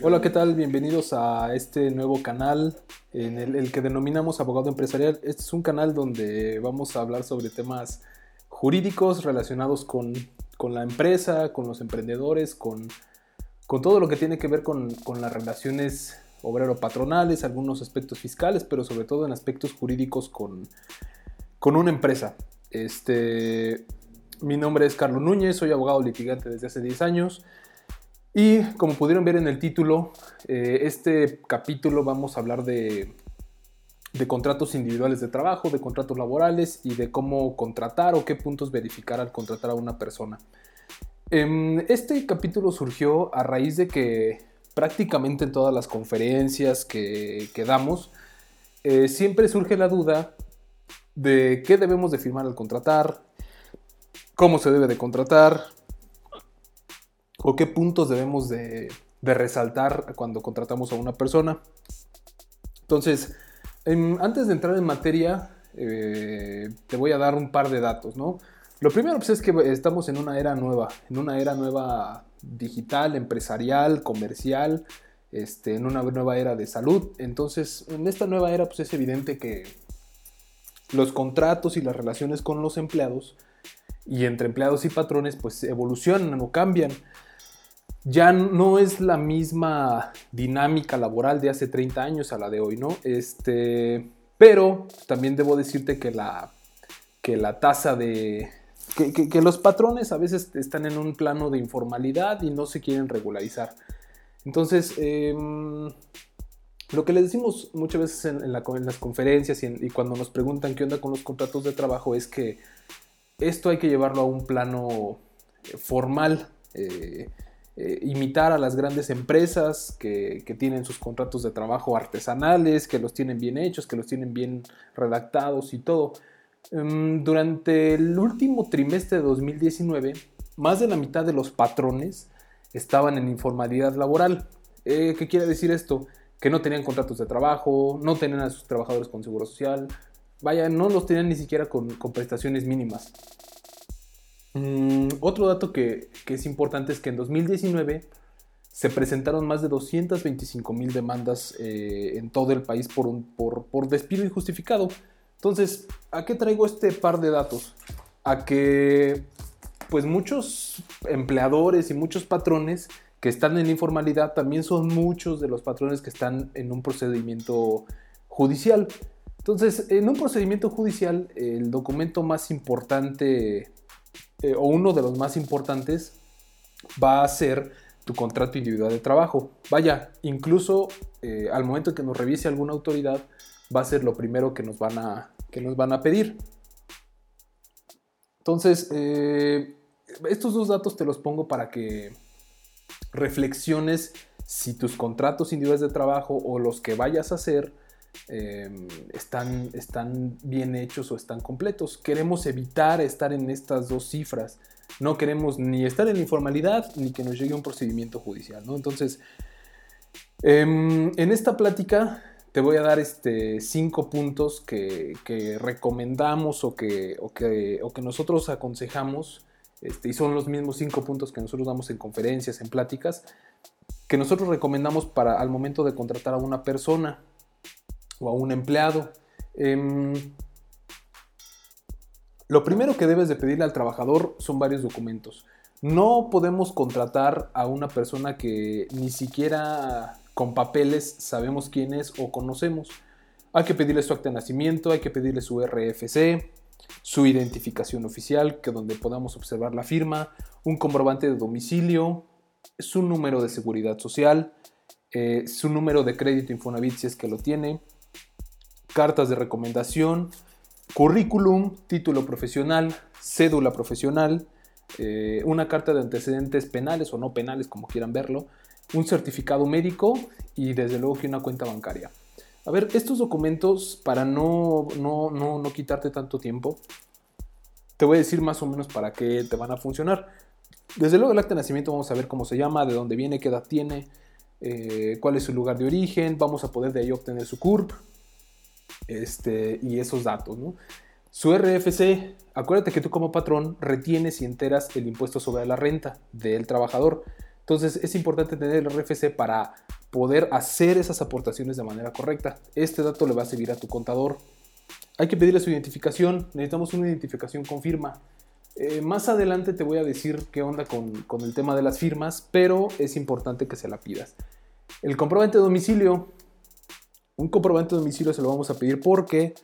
Hola, ¿qué tal? Bienvenidos a este nuevo canal en el, que denominamos Abogado Empresarial. Este es un canal donde vamos a hablar sobre temas jurídicos relacionados con, la empresa, con los emprendedores, con, todo lo que tiene que ver con, las relaciones obrero-patronales, algunos aspectos fiscales, pero sobre todo en aspectos jurídicos con, con una empresa. Este, mi nombre es Carlos Núñez, soy abogado litigante desde hace 10 años. Y como pudieron ver en el título, eh, este capítulo vamos a hablar de, contratos individuales de trabajo, de contratos laborales y de cómo contratar o qué puntos verificar al contratar a una persona. Em, este capítulo surgió a raíz de que prácticamente en todas las conferencias que, damos, eh, siempre surge la duda de qué debemos de firmar al contratar, cómo se debe de contratar, o qué puntos debemos de, resaltar cuando contratamos a una persona. Entonces, antes de entrar en materia, eh, te voy a dar un par de datos, ¿no? Lo primero pues, es que estamos en una era nueva, en una era nueva digital, empresarial, comercial, este, en una nueva era de salud. Entonces, en esta nueva era, pues es evidente que los contratos y las relaciones con los empleados y entre empleados y patrones, pues evolucionan o cambian ya no es la misma dinámica laboral de hace 30 años a la de hoy, ¿no? Este, pero también debo decirte que la, que la tasa de... Que, los patrones a veces están en un plano de informalidad y no se quieren regularizar. Entonces, em, lo que les decimos muchas veces en, las conferencias y, cuando nos preguntan qué onda con los contratos de trabajo es que esto hay que llevarlo a un plano eh, formal. Eh, eh, imitar a las grandes empresas que, tienen sus contratos de trabajo artesanales, que los tienen bien hechos, que los tienen bien redactados y todo. Em, durante el último trimestre de 2019, más de la mitad de los patrones estaban en informalidad laboral. Eh, ¿Qué quiere decir esto? Que no tenían contratos de trabajo, no tenían a sus trabajadores con seguro social, vaya, no los tenían ni siquiera con prestaciones mínimas. Mm, otro dato que, es importante es que en 2019 se presentaron más de 225 mil demandas eh, en todo el país por, despido injustificado. Entonces, ¿a qué traigo este par de datos? A que pues muchos empleadores y muchos patrones que están en informalidad también son muchos de los patrones que están en un procedimiento judicial. Entonces, en un procedimiento judicial, el documento más importante eh, o uno de los más importantes va a ser tu contrato individual de trabajo. Vaya, incluso eh, al momento que nos revise alguna autoridad, va a ser lo primero que nos van a, que nos van a pedir. Entonces, eh, estos dos datos te los pongo para que reflexiones si tus contratos individuales de trabajo o los que vayas a hacer Em, están, están bien hechos o están completos. Queremos evitar estar en estas dos cifras. No queremos ni estar en la informalidad ni que nos llegue un procedimiento judicial. ¿no? Entonces, em, en esta plática te voy a dar este, cinco puntos que, recomendamos o que, o que, o que nosotros aconsejamos. Este, y son los mismos cinco puntos que nosotros damos en conferencias, en pláticas, que nosotros recomendamos para al momento de contratar a una persona o a un empleado. Em, lo primero que debes de pedirle al trabajador son varios documentos. No podemos contratar a una persona que ni siquiera con papeles sabemos quién es o conocemos. Hay que pedirle su acta de nacimiento, hay que pedirle su RFC, su identificación oficial, que donde podamos observar la firma, un comprobante de domicilio, su número de seguridad social, eh, su número de crédito Infonavit si es que lo tiene, cartas de recomendación, currículum, título profesional, cédula profesional, eh, una carta de antecedentes penales o no penales, como quieran verlo, un certificado médico y desde luego que una cuenta bancaria. A ver, estos documentos, para no, no, no, no quitarte tanto tiempo, te voy a decir más o menos para qué te van a funcionar. Desde luego el acta de nacimiento vamos a ver cómo se llama, de dónde viene, qué edad tiene, eh, cuál es su lugar de origen, vamos a poder de ahí obtener su CURP, este, y esos datos. ¿no? Su RFC, acuérdate que tú como patrón retienes y enteras el impuesto sobre la renta del trabajador. Entonces es importante tener el RFC para poder hacer esas aportaciones de manera correcta. Este dato le va a servir a tu contador. Hay que pedirle su identificación. Necesitamos una identificación con firma. Eh, más adelante te voy a decir qué onda con, con, el tema de las firmas, pero es importante que se la pidas. El comprobante de domicilio. Un comprobante de domicilio se lo vamos a pedir porque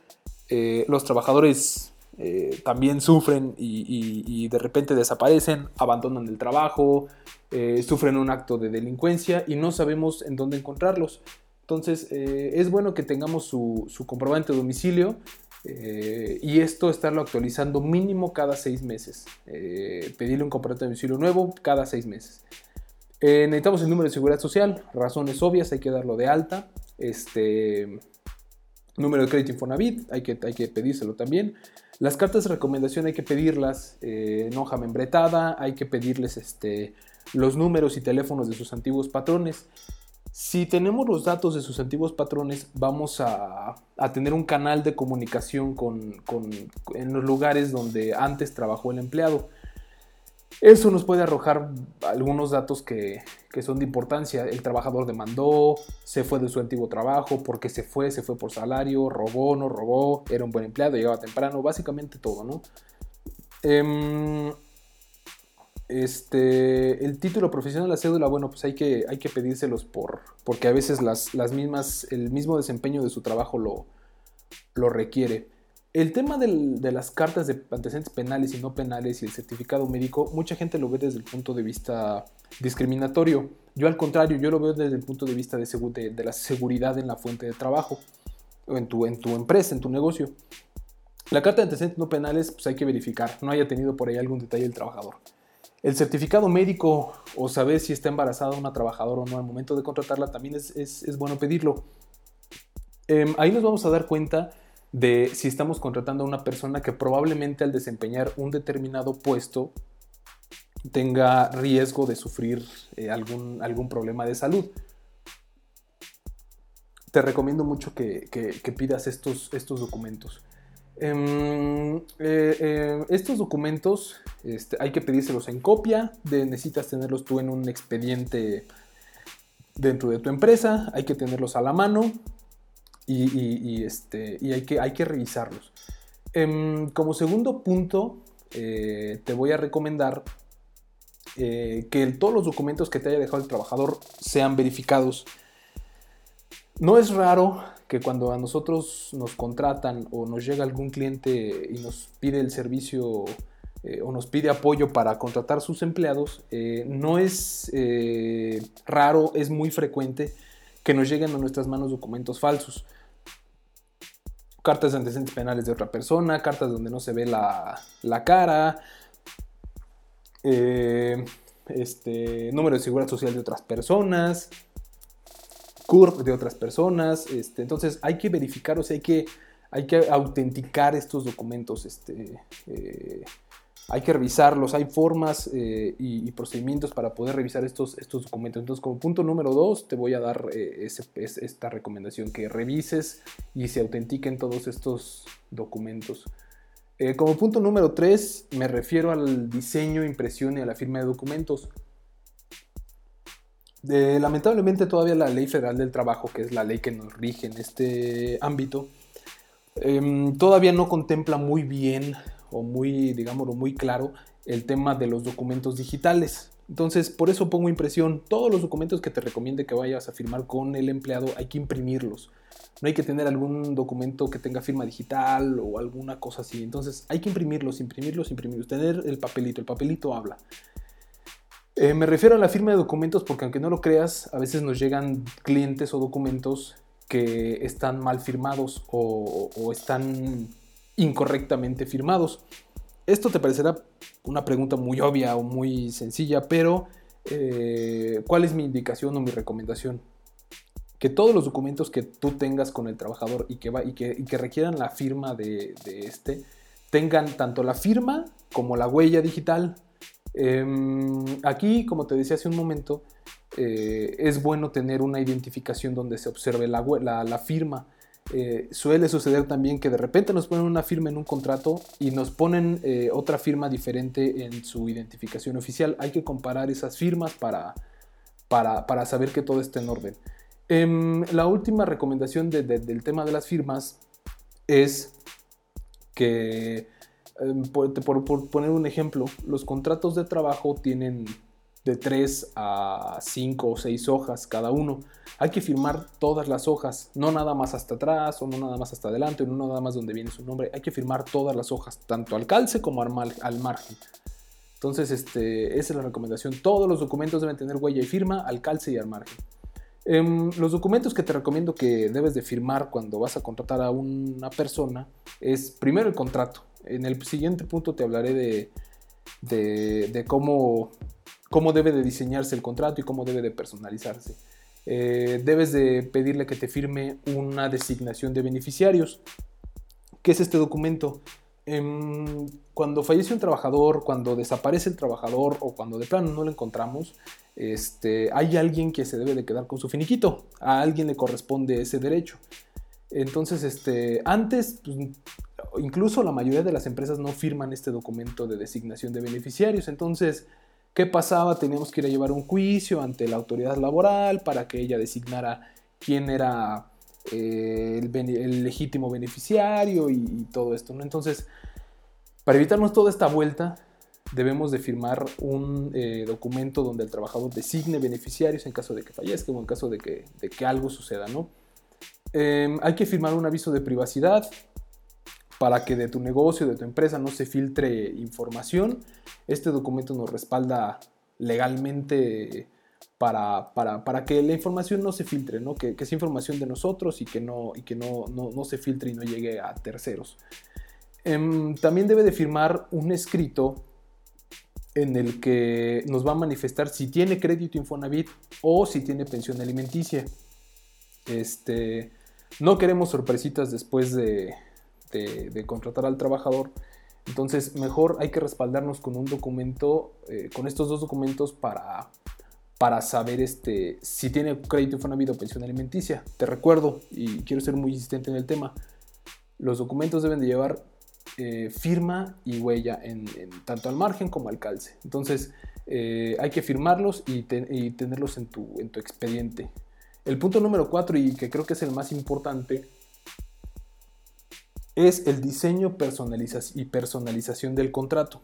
eh, los trabajadores eh, también sufren y, de repente desaparecen, abandonan el trabajo, eh, sufren un acto de delincuencia y no sabemos en dónde encontrarlos. Entonces es bueno que tengamos su, comprobante de domicilio y esto estarlo actualizando mínimo cada seis meses. pedirle un comprobante de domicilio nuevo cada seis meses. necesitamos el número de seguridad social, razones obvias, hay que darlo de alta. Este, Número de crédito Infonavit, hay que, hay que pedírselo también. Las cartas de recomendación hay que pedirlas eh, en hoja membretada, hay que pedirles este, los números y teléfonos de sus antiguos patrones. Si tenemos los datos de sus antiguos patrones, vamos a, tener un canal de comunicación con, en los lugares donde antes trabajó el empleado. Eso nos puede arrojar algunos datos que, son de importancia. El trabajador demandó, se fue de su antiguo trabajo, porque se fue, se fue por salario, robó, no robó, era un buen empleado, llegaba temprano, básicamente todo, ¿no? Em, este, el título profesional, la cédula, bueno, pues hay que, hay que pedírselos por, porque a veces las, las mismas, el mismo desempeño de su trabajo lo, lo requiere. El tema de las cartas de antecedentes penales y no penales y el certificado médico, mucha gente lo ve desde el punto de vista discriminatorio. Yo al contrario, yo lo veo desde el punto de vista de, la seguridad en la fuente de trabajo, en tu, en tu empresa, en tu negocio. La carta de antecedentes no penales, pues hay que verificar, no haya tenido por ahí algún detalle el trabajador. El certificado médico o saber si está embarazada una trabajadora o no al momento de contratarla también es, es, bueno pedirlo. Em, ahí nos vamos a dar cuenta de si estamos contratando a una persona que probablemente al desempeñar un determinado puesto tenga riesgo de sufrir eh, algún, algún problema de salud. Te recomiendo mucho que, pidas estos, estos documentos. Em, eh, eh, estos documentos este, hay que pedírselos en copia, necesitas tenerlos tú en un expediente dentro de tu empresa, hay que tenerlos a la mano, y, este, y hay, que, hay que revisarlos. Em, como segundo punto, eh, te voy a recomendar eh, que todos los documentos que te haya dejado el trabajador sean verificados. No es raro que cuando a nosotros nos contratan o nos llega algún cliente y nos pide el servicio eh, o nos pide apoyo para contratar sus empleados, no es raro, es muy frecuente que nos lleguen a nuestras manos documentos falsos cartas de antecedentes penales de otra persona, cartas donde no se ve la, cara, eh, este, número de seguridad social de otras personas, CURP de otras personas. Este, entonces hay que verificar, o sea, hay que, hay que autenticar estos documentos. Este, eh, hay que revisarlos, hay formas eh, y, procedimientos para poder revisar estos, estos documentos. Entonces, como punto número dos, te voy a dar eh, esta recomendación, que revises y se autentiquen todos estos documentos. Eh, como punto número tres, me refiero al diseño, impresión y a la firma de documentos. lamentablemente todavía la ley federal del trabajo, que es la ley que nos rige en este ámbito, em, todavía no contempla muy bien o muy, digámoslo, muy claro el tema de los documentos digitales. Entonces, por eso pongo impresión. Todos los documentos que te recomiende que vayas a firmar con el empleado hay que imprimirlos. No hay que tener algún documento que tenga firma digital o alguna cosa así. Entonces, hay que imprimirlos, imprimirlos, imprimirlos. Tener el papelito. El papelito habla. Eh, me refiero a la firma de documentos porque aunque no lo creas, a veces nos llegan clientes o documentos que están mal firmados o, o están incorrectamente firmados. Esto te parecerá una pregunta muy obvia o muy sencilla, pero eh, ¿cuál es mi indicación o mi recomendación? Que todos los documentos que tú tengas con el trabajador y que, requieran la firma de, este, tengan tanto la firma como la huella digital. Em, aquí, como te decía hace un momento, eh, es bueno tener una identificación donde se observe la, la firma eh, suele suceder también que de repente nos ponen una firma en un contrato y nos ponen eh, otra firma diferente en su identificación oficial. Hay que comparar esas firmas para, para, saber que todo esté en orden. Em, la última recomendación del tema de las firmas es que, em, por, poner un ejemplo, los contratos de trabajo tienen de 3 a 5 o 6 hojas cada uno. Hay que firmar todas las hojas, no nada más hasta atrás o no nada más hasta adelante o no nada más donde viene su nombre. Hay que firmar todas las hojas, tanto al calce como al, margen. Entonces, este, esa es la recomendación. Todos los documentos deben tener huella y firma al calce y al margen. Em, los documentos que te recomiendo que debes de firmar cuando vas a contratar a una persona es primero el contrato. En el siguiente punto te hablaré de, de cómo cómo debe de diseñarse el contrato y cómo debe de personalizarse. Eh, debes de pedirle que te firme una designación de beneficiarios. ¿Qué es este documento? Em, cuando fallece un trabajador, cuando desaparece el trabajador o cuando de plano no lo encontramos, este, hay alguien que se debe de quedar con su finiquito. A alguien le corresponde ese derecho. Entonces, este, antes, pues, incluso la mayoría de las empresas no firman este documento de designación de beneficiarios. Entonces, ¿Qué pasaba? Teníamos que ir a llevar un juicio ante la autoridad laboral para que ella designara quién era eh, el, legítimo beneficiario y, todo esto. Entonces, para evitarnos toda esta vuelta, debemos de firmar un eh, documento donde el trabajador designe beneficiarios en caso de que fallezca o en caso de que, algo suceda. ¿no? Em, hay que firmar un aviso de privacidad para que de tu negocio, de tu empresa no se filtre información. Este documento nos respalda legalmente para, para, que la información no se filtre, ¿no? Que, que, sea información de nosotros y que, no, y que no, no, se filtre y no llegue a terceros. Em, también debe de firmar un escrito en el que nos va a manifestar si tiene crédito Infonavit o si tiene pensión alimenticia. Este, no queremos sorpresitas después de, de, contratar al trabajador. Entonces, mejor hay que respaldarnos con un documento, eh, con estos dos documentos para, para saber este, si tiene crédito Infonavit o pensión alimenticia. Te recuerdo, y quiero ser muy insistente en el tema, los documentos deben de llevar eh, firma y huella en, tanto al margen como al calce. Entonces, eh, hay que firmarlos y, tenerlos en tu, en tu expediente. El punto número cuatro, y que creo que es el más importante, es el diseño y personalización del contrato.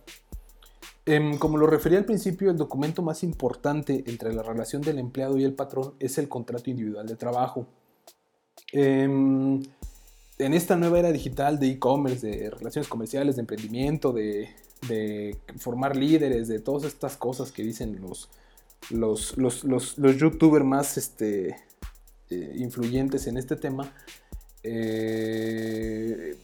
Em, como lo refería al principio, el documento más importante entre la relación del empleado y el patrón es el contrato individual de trabajo. Em, en esta nueva era digital de e-commerce, de relaciones comerciales, de emprendimiento, de, formar líderes, de todas estas cosas que dicen los, los, youtubers más este, eh, influyentes en este tema, eh,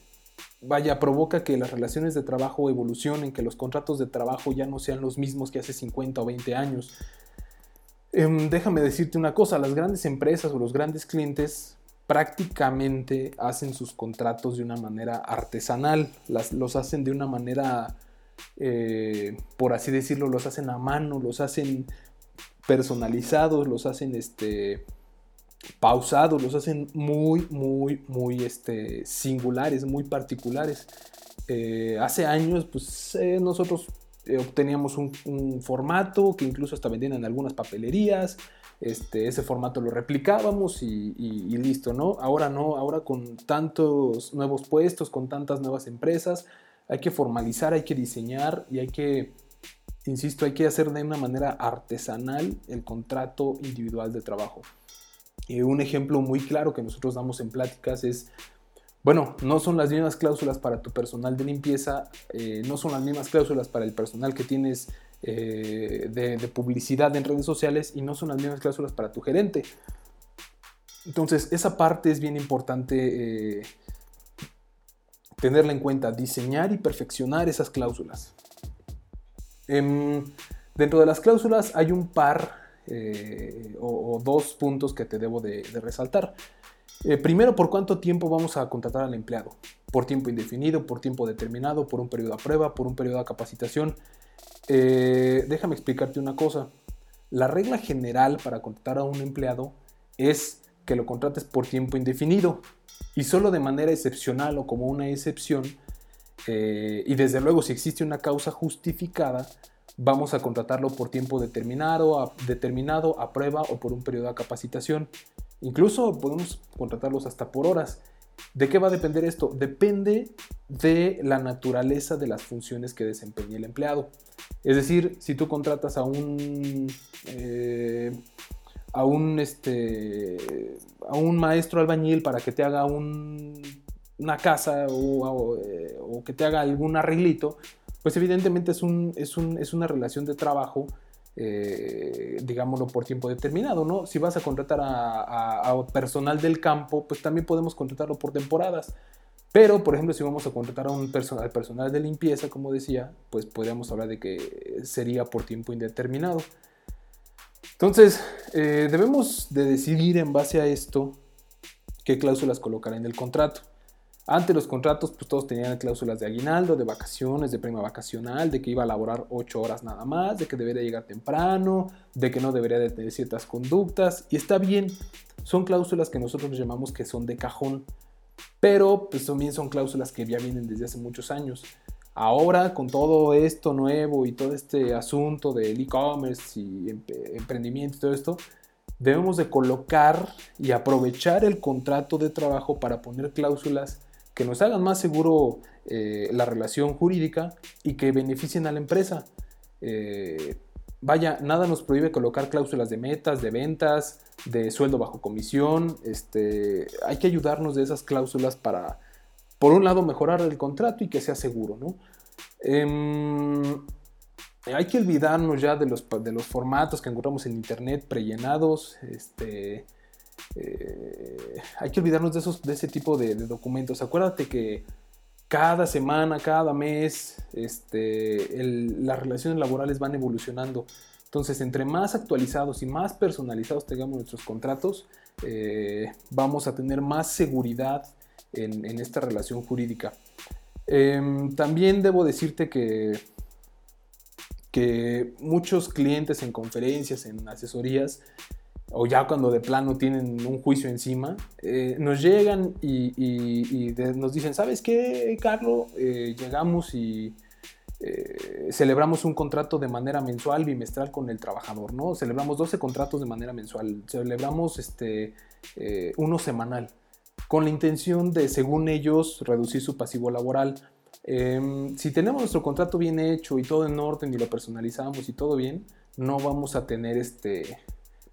vaya, provoca que las relaciones de trabajo evolucionen, que los contratos de trabajo ya no sean los mismos que hace 50 o 20 años. Em, déjame decirte una cosa, las grandes empresas o los grandes clientes prácticamente hacen sus contratos de una manera artesanal, los hacen de una manera, eh, por así decirlo, los hacen a mano, los hacen personalizados, los hacen este, pausados, los hacen muy, muy, muy este, singulares, muy particulares. Eh, hace años, pues eh, nosotros eh, obteníamos un, formato que incluso hasta vendían en algunas papelerías. Este, ese formato lo replicábamos y, y, listo, ¿no? Ahora no, ahora con tantos nuevos puestos, con tantas nuevas empresas, hay que formalizar, hay que diseñar y hay que, insisto, hay que hacer de una manera artesanal el contrato individual de trabajo un ejemplo muy claro que nosotros damos en pláticas es, bueno, no son las mismas cláusulas para tu personal de limpieza, eh, no son las mismas cláusulas para el personal que tienes eh, de, publicidad en redes sociales y no son las mismas cláusulas para tu gerente. Entonces, esa parte es bien importante eh, tenerla en cuenta, diseñar y perfeccionar esas cláusulas. Em, dentro de las cláusulas hay un par eh, o, dos puntos que te debo de, resaltar. Eh, primero, ¿por cuánto tiempo vamos a contratar al empleado? ¿Por tiempo indefinido, por tiempo determinado, por un periodo a prueba, por un periodo de capacitación? Eh, déjame explicarte una cosa. La regla general para contratar a un empleado es que lo contrates por tiempo indefinido y solo de manera excepcional o como una excepción, y desde luego si existe una causa justificada, vamos a contratarlo por tiempo determinado a, determinado, a prueba o por un periodo de capacitación. Incluso podemos contratarlos hasta por horas. ¿De qué va a depender esto? Depende de la naturaleza de las funciones que desempeñe el empleado. Es decir, si tú contratas a un, eh, a un, este, a un maestro albañil para que te haga una casa eh, o, que te haga algún arreglito, pues evidentemente es, un, es, una relación de trabajo eh, digámoslo, por tiempo determinado, ¿no? Si vas a contratar a, personal del campo, pues también podemos contratarlo por temporadas. Pero, por ejemplo, si vamos a contratar a un personal, personal de limpieza, como decía, pues podríamos hablar de que sería por tiempo indeterminado. Entonces, eh, debemos de decidir en base a esto qué cláusulas colocar en el contrato. Antes los contratos, pues todos tenían cláusulas de aguinaldo, de vacaciones, de prima vacacional, de que iba a laborar 8 horas nada más, de que debería llegar temprano, de que no debería de tener ciertas conductas. Y está bien, son cláusulas que nosotros llamamos que son de cajón, pero pues también son cláusulas que ya vienen desde hace muchos años. Ahora, con todo esto nuevo y todo este asunto del e-commerce y emprendimiento y todo esto, debemos de colocar y aprovechar el contrato de trabajo para poner cláusulas que nos hagan más seguro eh, la relación jurídica y que beneficien a la empresa. Eh, vaya, nada nos prohíbe colocar cláusulas de metas, de ventas, de sueldo bajo comisión. Este, hay que ayudarnos de esas cláusulas para, por un lado, mejorar el contrato y que sea seguro. ¿no? Em, hay que olvidarnos ya de los, de los formatos que encontramos en internet prellenados. Este, eh, hay que olvidarnos de, esos, de ese tipo de, documentos. Acuérdate que cada semana, cada mes, este, las relaciones laborales van evolucionando. Entonces, entre más actualizados y más personalizados tengamos nuestros contratos, eh, vamos a tener más seguridad en, esta relación jurídica. Em, también debo decirte que, que muchos clientes en conferencias, en asesorías, o ya cuando de plano tienen un juicio encima, eh, nos llegan y, nos dicen, ¿sabes qué, Carlos? Eh, llegamos y eh, celebramos un contrato de manera mensual, bimestral con el trabajador, ¿no? Celebramos 12 contratos de manera mensual, celebramos este, uno semanal, con la intención de, según ellos, reducir su pasivo laboral. Em, si tenemos nuestro contrato bien hecho y todo en orden y lo personalizamos y todo bien, no vamos a tener este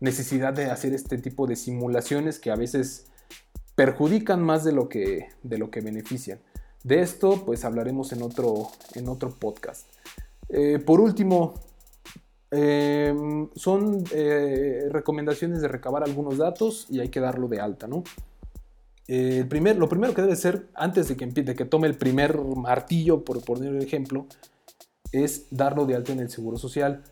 necesidad de hacer este tipo de simulaciones que a veces perjudican más de lo que, de lo que benefician. De esto pues hablaremos en otro, en otro podcast. Eh, por último, em, son eh, recomendaciones de recabar algunos datos y hay que darlo de alta, ¿no? Eh, el primer, lo primero que debe ser, antes de que, de que tome el primer martillo, por poner un ejemplo, es darlo de alta en el Seguro Social.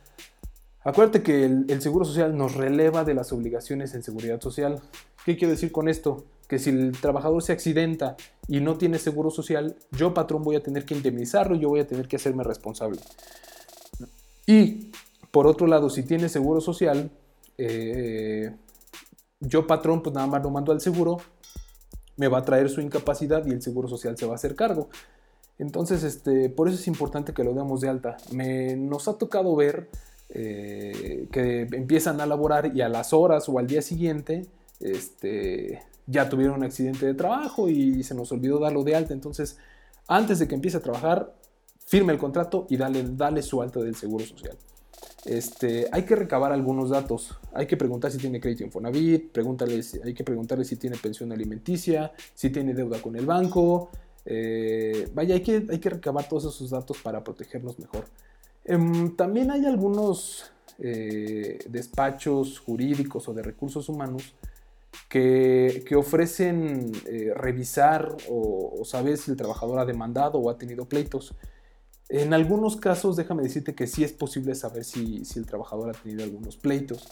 Acuérdate que el, Seguro Social nos releva de las obligaciones en seguridad social. ¿Qué quiero decir con esto? Que si el trabajador se accidenta y no tiene seguro social, yo patrón voy a tener que indemnizarlo yo voy a tener que hacerme responsable. Y por otro lado, si tiene seguro social, eh, yo patrón pues nada más lo mando al seguro, me va a traer su incapacidad y el seguro social se va a hacer cargo. Entonces, este, por eso es importante que lo demos de alta. Me, nos ha tocado ver eh, que empiezan a laborar y a las horas o al día siguiente este, ya tuvieron un accidente de trabajo y se nos olvidó darlo de alta. Entonces, antes de que empiece a trabajar, firme el contrato y dale, dale su alta del seguro social. Este, hay que recabar algunos datos. Hay que preguntar si tiene crédito Infonavit, hay que preguntarle si tiene pensión alimenticia, si tiene deuda con el banco. Eh, vaya, hay que, hay que recabar todos esos datos para protegernos mejor. Em, también hay algunos eh, despachos jurídicos o de recursos humanos que, ofrecen eh, revisar o, saber si el trabajador ha demandado o ha tenido pleitos. En algunos casos, déjame decirte que sí es posible saber si, el trabajador ha tenido algunos pleitos.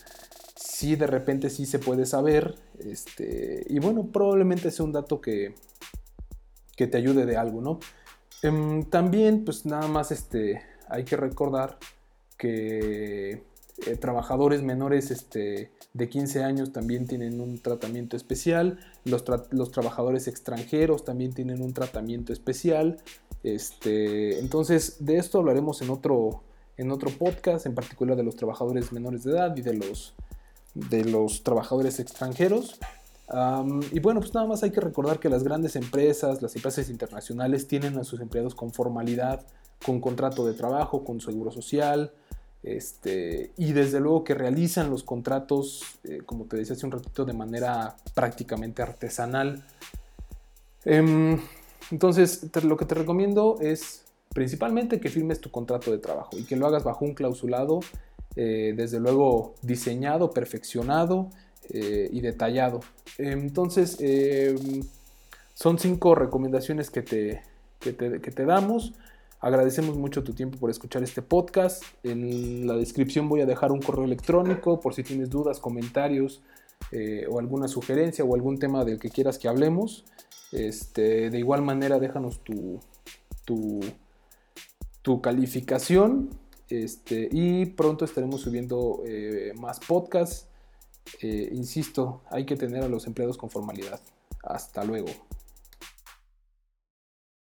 Sí, de repente sí se puede saber. Este, y bueno, probablemente sea un dato que, que te ayude de algo, ¿no? Em, también, pues nada más este, hay que recordar que eh, trabajadores menores este, de 15 años también tienen un tratamiento especial, los, trabajadores extranjeros también tienen un tratamiento especial. Este, entonces, de esto hablaremos en otro, en otro podcast, en particular de los trabajadores menores de edad y de los, de los trabajadores extranjeros. y bueno, pues nada más hay que recordar que las grandes empresas, las empresas internacionales tienen a sus empleados con formalidad, con contrato de trabajo, con seguro social, este, y desde luego que realizan los contratos, eh, como te decía hace un ratito, de manera prácticamente artesanal. Em, entonces, lo que te recomiendo es principalmente que firmes tu contrato de trabajo y que lo hagas bajo un clausulado, eh, desde luego diseñado, perfeccionado eh, y detallado. Entonces, em, son cinco recomendaciones que te, que te damos. Agradecemos mucho tu tiempo por escuchar este podcast. En la descripción voy a dejar un correo electrónico por si tienes dudas, comentarios eh, o alguna sugerencia o algún tema del que quieras que hablemos. Este, de igual manera, déjanos tu, tu, calificación este, y pronto estaremos subiendo eh, más podcasts. Eh, insisto, hay que tener a los empleados con formalidad. Hasta luego.